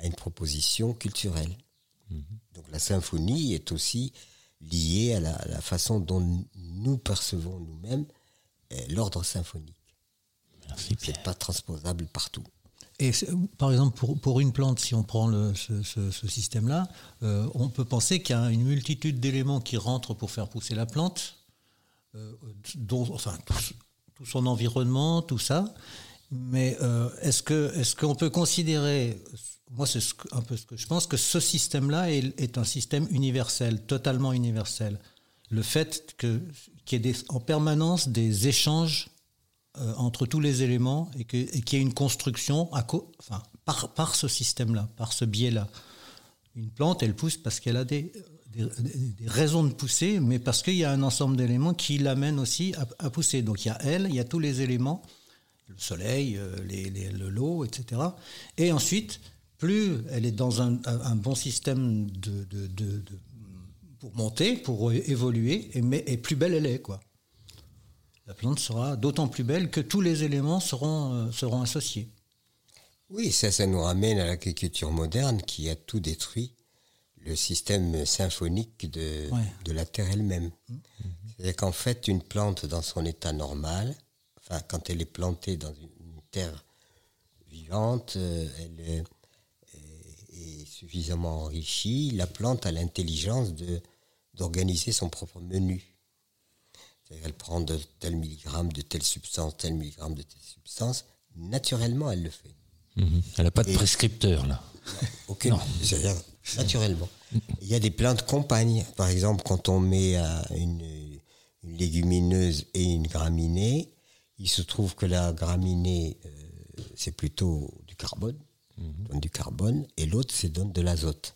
une proposition culturelle. Mhm. Donc la symphonie est aussi liée à la, façon dont nous percevons nous-mêmes euh, l'ordre symphonique. Merci C'est pas transposable partout. Et par exemple, pour, pour, une plante, si on prend le, ce, ce, système-là, euh, on peut penser qu'il y a une multitude d'éléments qui rentrent pour faire pousser la plante, euh, dont, enfin, tout, son environnement, tout ça. Mais euh, est-ce que est-ce qu'on peut considérer, moi c'est un peu ce que je pense, que ce système-là est, un système universel, totalement universel. Le fait que qu'il y ait en permanence des échanges euh, entre tous les éléments et qu'il y ait une construction à enfin, par, par ce système-là, par ce biais-là. Une plante, elle pousse parce qu'elle a des, des, raisons de pousser, mais parce qu'il y a un ensemble d'éléments qui l'amènent aussi à, pousser. Donc il y a elle, il y a tous les éléments, le soleil, euh, les, le lot, etc. Et ensuite, plus elle est dans un, un bon système de, de, de, pour monter, pour évoluer, et, mais, et plus belle elle est, quoi la plante sera d'autant plus belle que tous les éléments seront, euh, seront associés. Oui, ça, ça nous ramène à l'agriculture moderne qui a tout détruit, le système symphonique de, de la terre elle-même. Mmh. C'est-à-dire qu'en fait, une plante dans son état normal, enfin, quand elle est plantée dans une terre vivante, euh, elle est, est suffisamment enrichie, la plante a l'intelligence de d'organiser son propre menu. Elle prend de tel milligramme de telle substance, tel milligramme de telle substance. Naturellement, elle le fait. Mhm. Elle n'a pas de prescripteur, là. Aucune. C'est-à-dire, naturellement. Il y a des plantes compagnes. Par exemple, quand on met euh, une, une légumineuse et une graminée, il se trouve que la graminée, euh, c'est plutôt du carbone, donne du carbone, et l'autre, c'est donne de l'azote.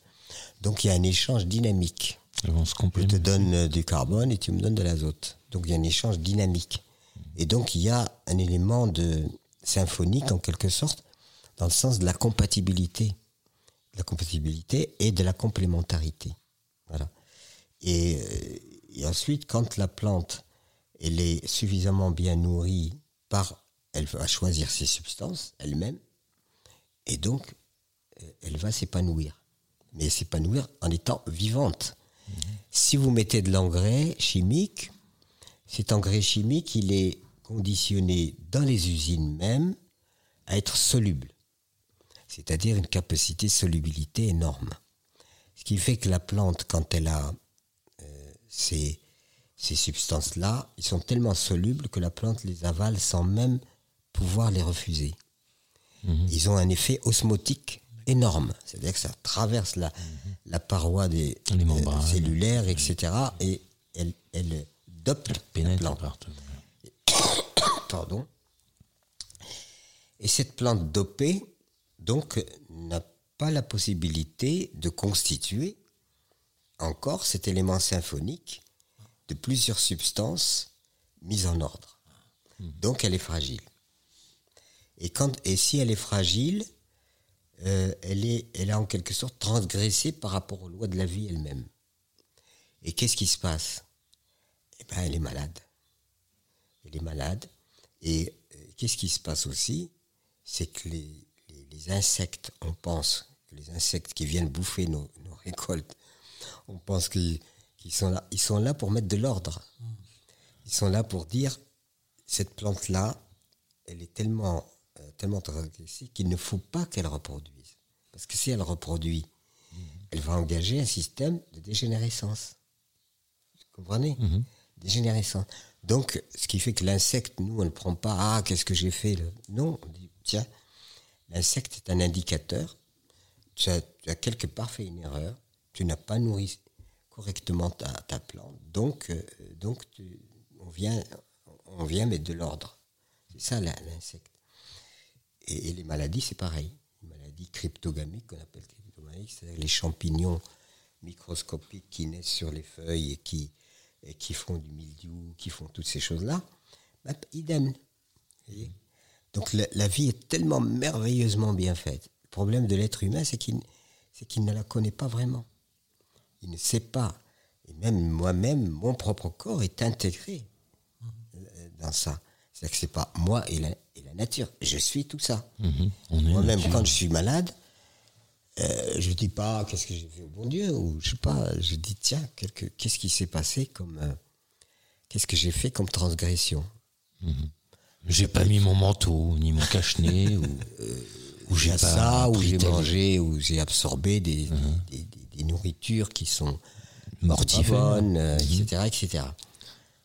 Donc il y a un échange dynamique. Elles vont se Je te donne euh, du carbone et tu me donnes de l'azote. Donc il y a un échange dynamique. Et donc il y a un élément de symphonique en quelque sorte, dans le sens de la compatibilité. De la compatibilité et de la complémentarité. Voilà. Et, euh, et ensuite, quand la plante elle est suffisamment bien nourrie par, elle va choisir ses substances elle-même, et donc euh, elle va s'épanouir. Mais s'épanouir en étant vivante. Si vous mettez de l'engrais chimique, cet engrais chimique, il est conditionné dans les usines même à être soluble, c'est-à-dire une capacité de solubilité énorme. Ce qui fait que la plante, quand elle a euh, ces, ces substances-là, ils sont tellement solubles que la plante les avale sans même pouvoir les refuser. Ils ont un effet osmotique énorme, c'est-à-dire que ça traverse la, la paroi des Les euh, cellulaires, etc. Et elle, elle dope la Pénètre plante partout. pardon. Et cette plante dopée, donc, n'a pas la possibilité de constituer encore cet élément symphonique de plusieurs substances mises en ordre. Donc, elle est fragile. Et, quand, et si elle est fragile, euh, elle, est, elle a en quelque sorte transgressé par rapport aux lois de la vie elle-même. Et qu'est-ce qui se passe? Eh bien, elle est malade. Elle est malade. Et euh, qu'est-ce qui se passe aussi? C'est que les, les- les insectes, on pense que les insectes qui viennent bouffer nos, nos récoltes, on pense qu'ils qu'ils sont là. Ils sont là pour mettre de l'ordre. Ils sont là pour dire cette plante-là, elle est tellement, euh, tellement qu'il ne faut pas qu'elle reproduise. Parce que si elle reproduit, elle va engager un système de dégénérescence. Vous comprenez Dégénérescence. Donc, ce qui fait que l'insecte, nous, on ne prend pas, ah, qu'est-ce que j'ai fait là Non, on dit, tiens, l'insecte est un indicateur. Tu as, tu as quelque part fait une erreur. Tu n'as pas nourri correctement ta, ta plante. Donc, euh, donc on, vient, on vient mettre de l'ordre. C'est ça l'insecte. Et, et les maladies, c'est pareil. Les maladies cryptogamiques, qu'on appelle cryptogamiques, c'est-à-dire les champignons microscopiques qui naissent sur les feuilles et qui, qui font du mildiou, qui font toutes ces choses-là, bah, idem. Donc la, vie est tellement merveilleusement bien faite. Le problème de l'être humain, c'est qu'il ne la connaît pas vraiment. Il ne sait pas. Et même moi-même, mon propre corps est intégré euh, dans ça. C'est-à-dire que c'est pas moi et la, et la nature. Je suis tout ça. Mhm. Moi-même, quand je suis malade, euh, je dis pas qu'est-ce que j'ai fait au bon Dieu, ou je sais pas, je dis tiens, quelque- qu'est-ce qui s'est passé comme. euh, qu'est-ce que j'ai fait comme transgression? J'ai pas mis mon manteau, ni mon cache-nez, ou, ou j'ai pas ça, pris j'ai mangé, où j'ai absorbé des, des, des- des nourritures qui sont euh, etc., etc.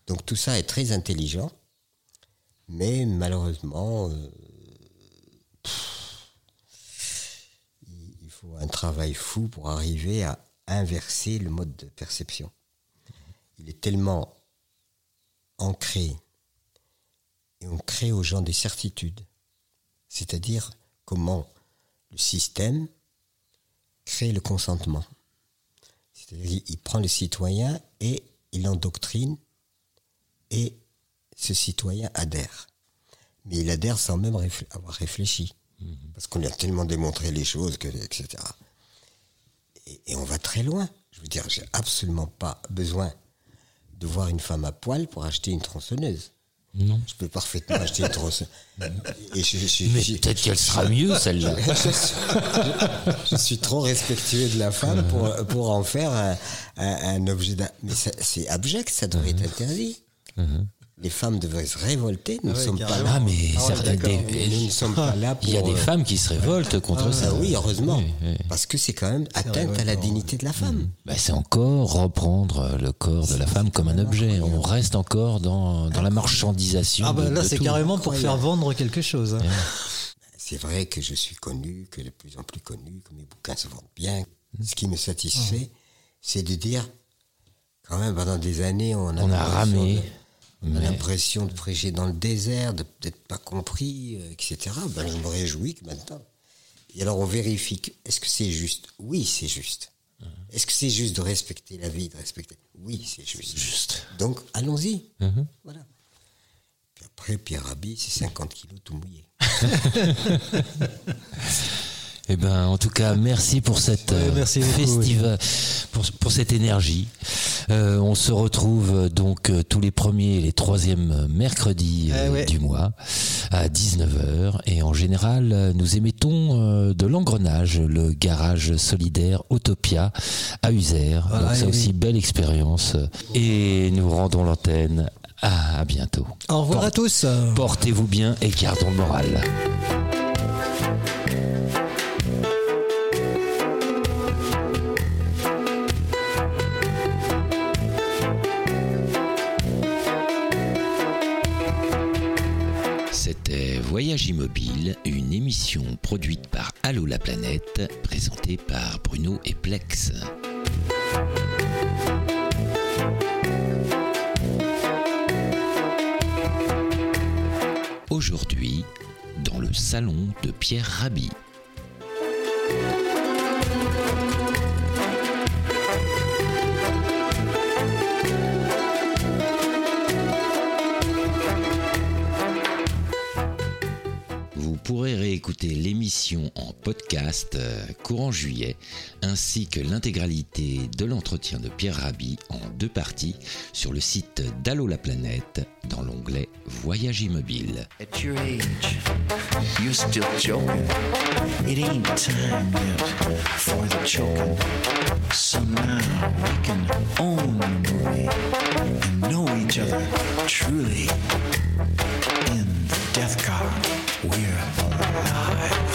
Donc tout ça est très intelligent, mais malheureusement, euh, pff, il faut un travail fou pour arriver à inverser le mode de perception. Il est tellement ancré et on crée aux gens des certitudes. C'est-à-dire comment le système crée le consentement. C'est-à-dire il- prend le citoyen et il l'endoctrine et ce citoyen adhère. Mais il adhère sans même réfl- avoir réfléchi. Parce qu'on lui a tellement démontré les choses, que, etc. Et, et on va très loin. Je veux dire, j'ai absolument pas besoin de voir une femme à poil pour acheter une tronçonneuse. Non. Je peux parfaitement acheter une tronçonneuse. Et je, je- Mais peut-être qu'elle sera mieux, celle-là. je suis trop respectueux de la femme pour, pour en faire un, un- un objet Mais c'est abject, ça devrait être interdit. Les femmes devraient se révolter. Nous ne ouais, sommes pas là. Ah, mais Ah ouais, certaines- d'accord. des- Nous ne sommes pas là pour. il y a des euh, femmes qui se révoltent contre ça. Ah oui, heureusement. Oui, oui. Parce que c'est quand même atteinte à la dignité de la femme. Bah, c'est encore reprendre le corps de la femme comme un objet. On reste encore dans, dans la marchandisation. Ah bah de- là c'est carrément pour faire vendre quelque chose. hein. c'est vrai que je suis connu, que de plus en plus connu, que mes bouquins se vendent bien. Ce qui me satisfait, c'est de dire, quand même, pendant des années, on a, On a ramé. On a l'impression de prêcher dans le désert, de peut-être pas compris, euh, etc. Ben, je me réjouis que maintenant. Et alors on vérifie, que- est-ce que c'est juste? Oui, c'est juste. Est-ce que c'est juste de respecter la vie, de respecter? Oui, c'est juste. Juste. Donc allons-y. Mhm. Voilà. Puis après, Pierre Rabhi, c'est 50 kilos tout mouillé. Eh ben, en tout cas, merci pour cette Ouais, euh, beaucoup, festival, pour, pour cette énergie. Euh, on se retrouve euh, donc euh, tous les premiers et les troisièmes euh, mercredis euh, Eh ouais. du mois à 19h. Et en général, euh, nous émettons euh, de l'engrenage, le garage solidaire Autopia à User. Voilà, donc ça et- aussi, belle expérience. Et nous rendons l'antenne. À, à bientôt. Au revoir à tous. Portez-vous bien et gardons le moral. Voyage Immobile, une émission produite par Allô la planète, présentée par Bruno et Plex. Aujourd'hui, dans le salon de Pierre Rabhi. L'émission en podcast euh, courant juillet, ainsi que l'intégralité de l'entretien de Pierre Rabhi en deux parties sur le site d'Allo la planète dans l'onglet Voyage immobile. At your age, you're still joking. It ain't time yet for the choking. So now we can own the movie and know each other truly. In the death car, we're alive.